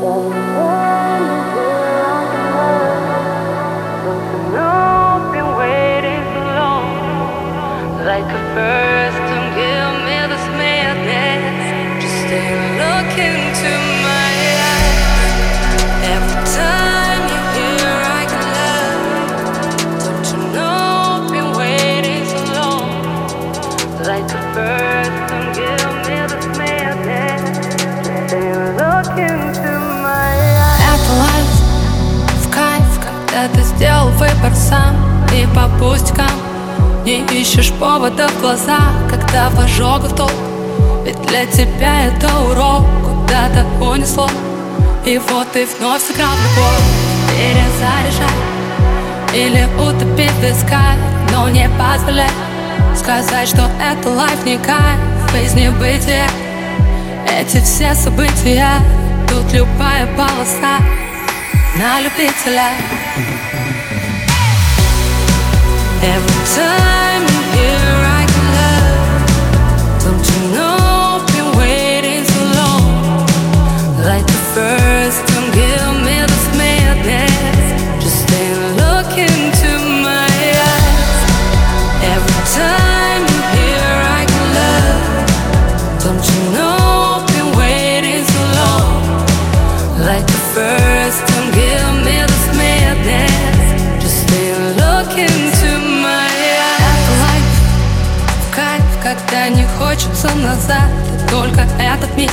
Like a first, don't ты сделал выбор сам. И по пустякам не ищешь повода в глазах Когда в ожогах толк Ведь для тебя это урок Куда-то унесло. И вот ты вновь сыграл любовь. Перезаряжай Или утопить в Но не позволяй Сказать, что это лайф не кайф Без небытия Эти все события Тут любая полоса На любителя Every time you hear I can love Don't give me this man Just then look into my eyes. Every time you hear I love, don't you know I've been waiting so long? Like the first хочется назад И только этот миг.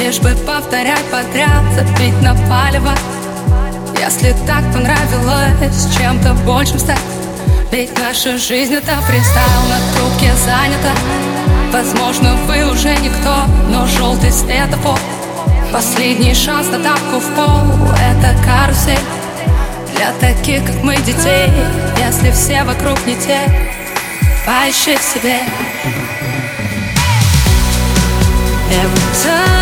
Лишь бы повторять подряд, забить на палево. Если так понравилось чем-то большим стать. Ведь наша жизнь это фристайл, на трубке занята. Возможно, вы уже никто, но желтый светофор Последний шанс на тапку в пол Это карусель. Для таких, как мы, детей Если все вокруг не те Поищи в себе Every time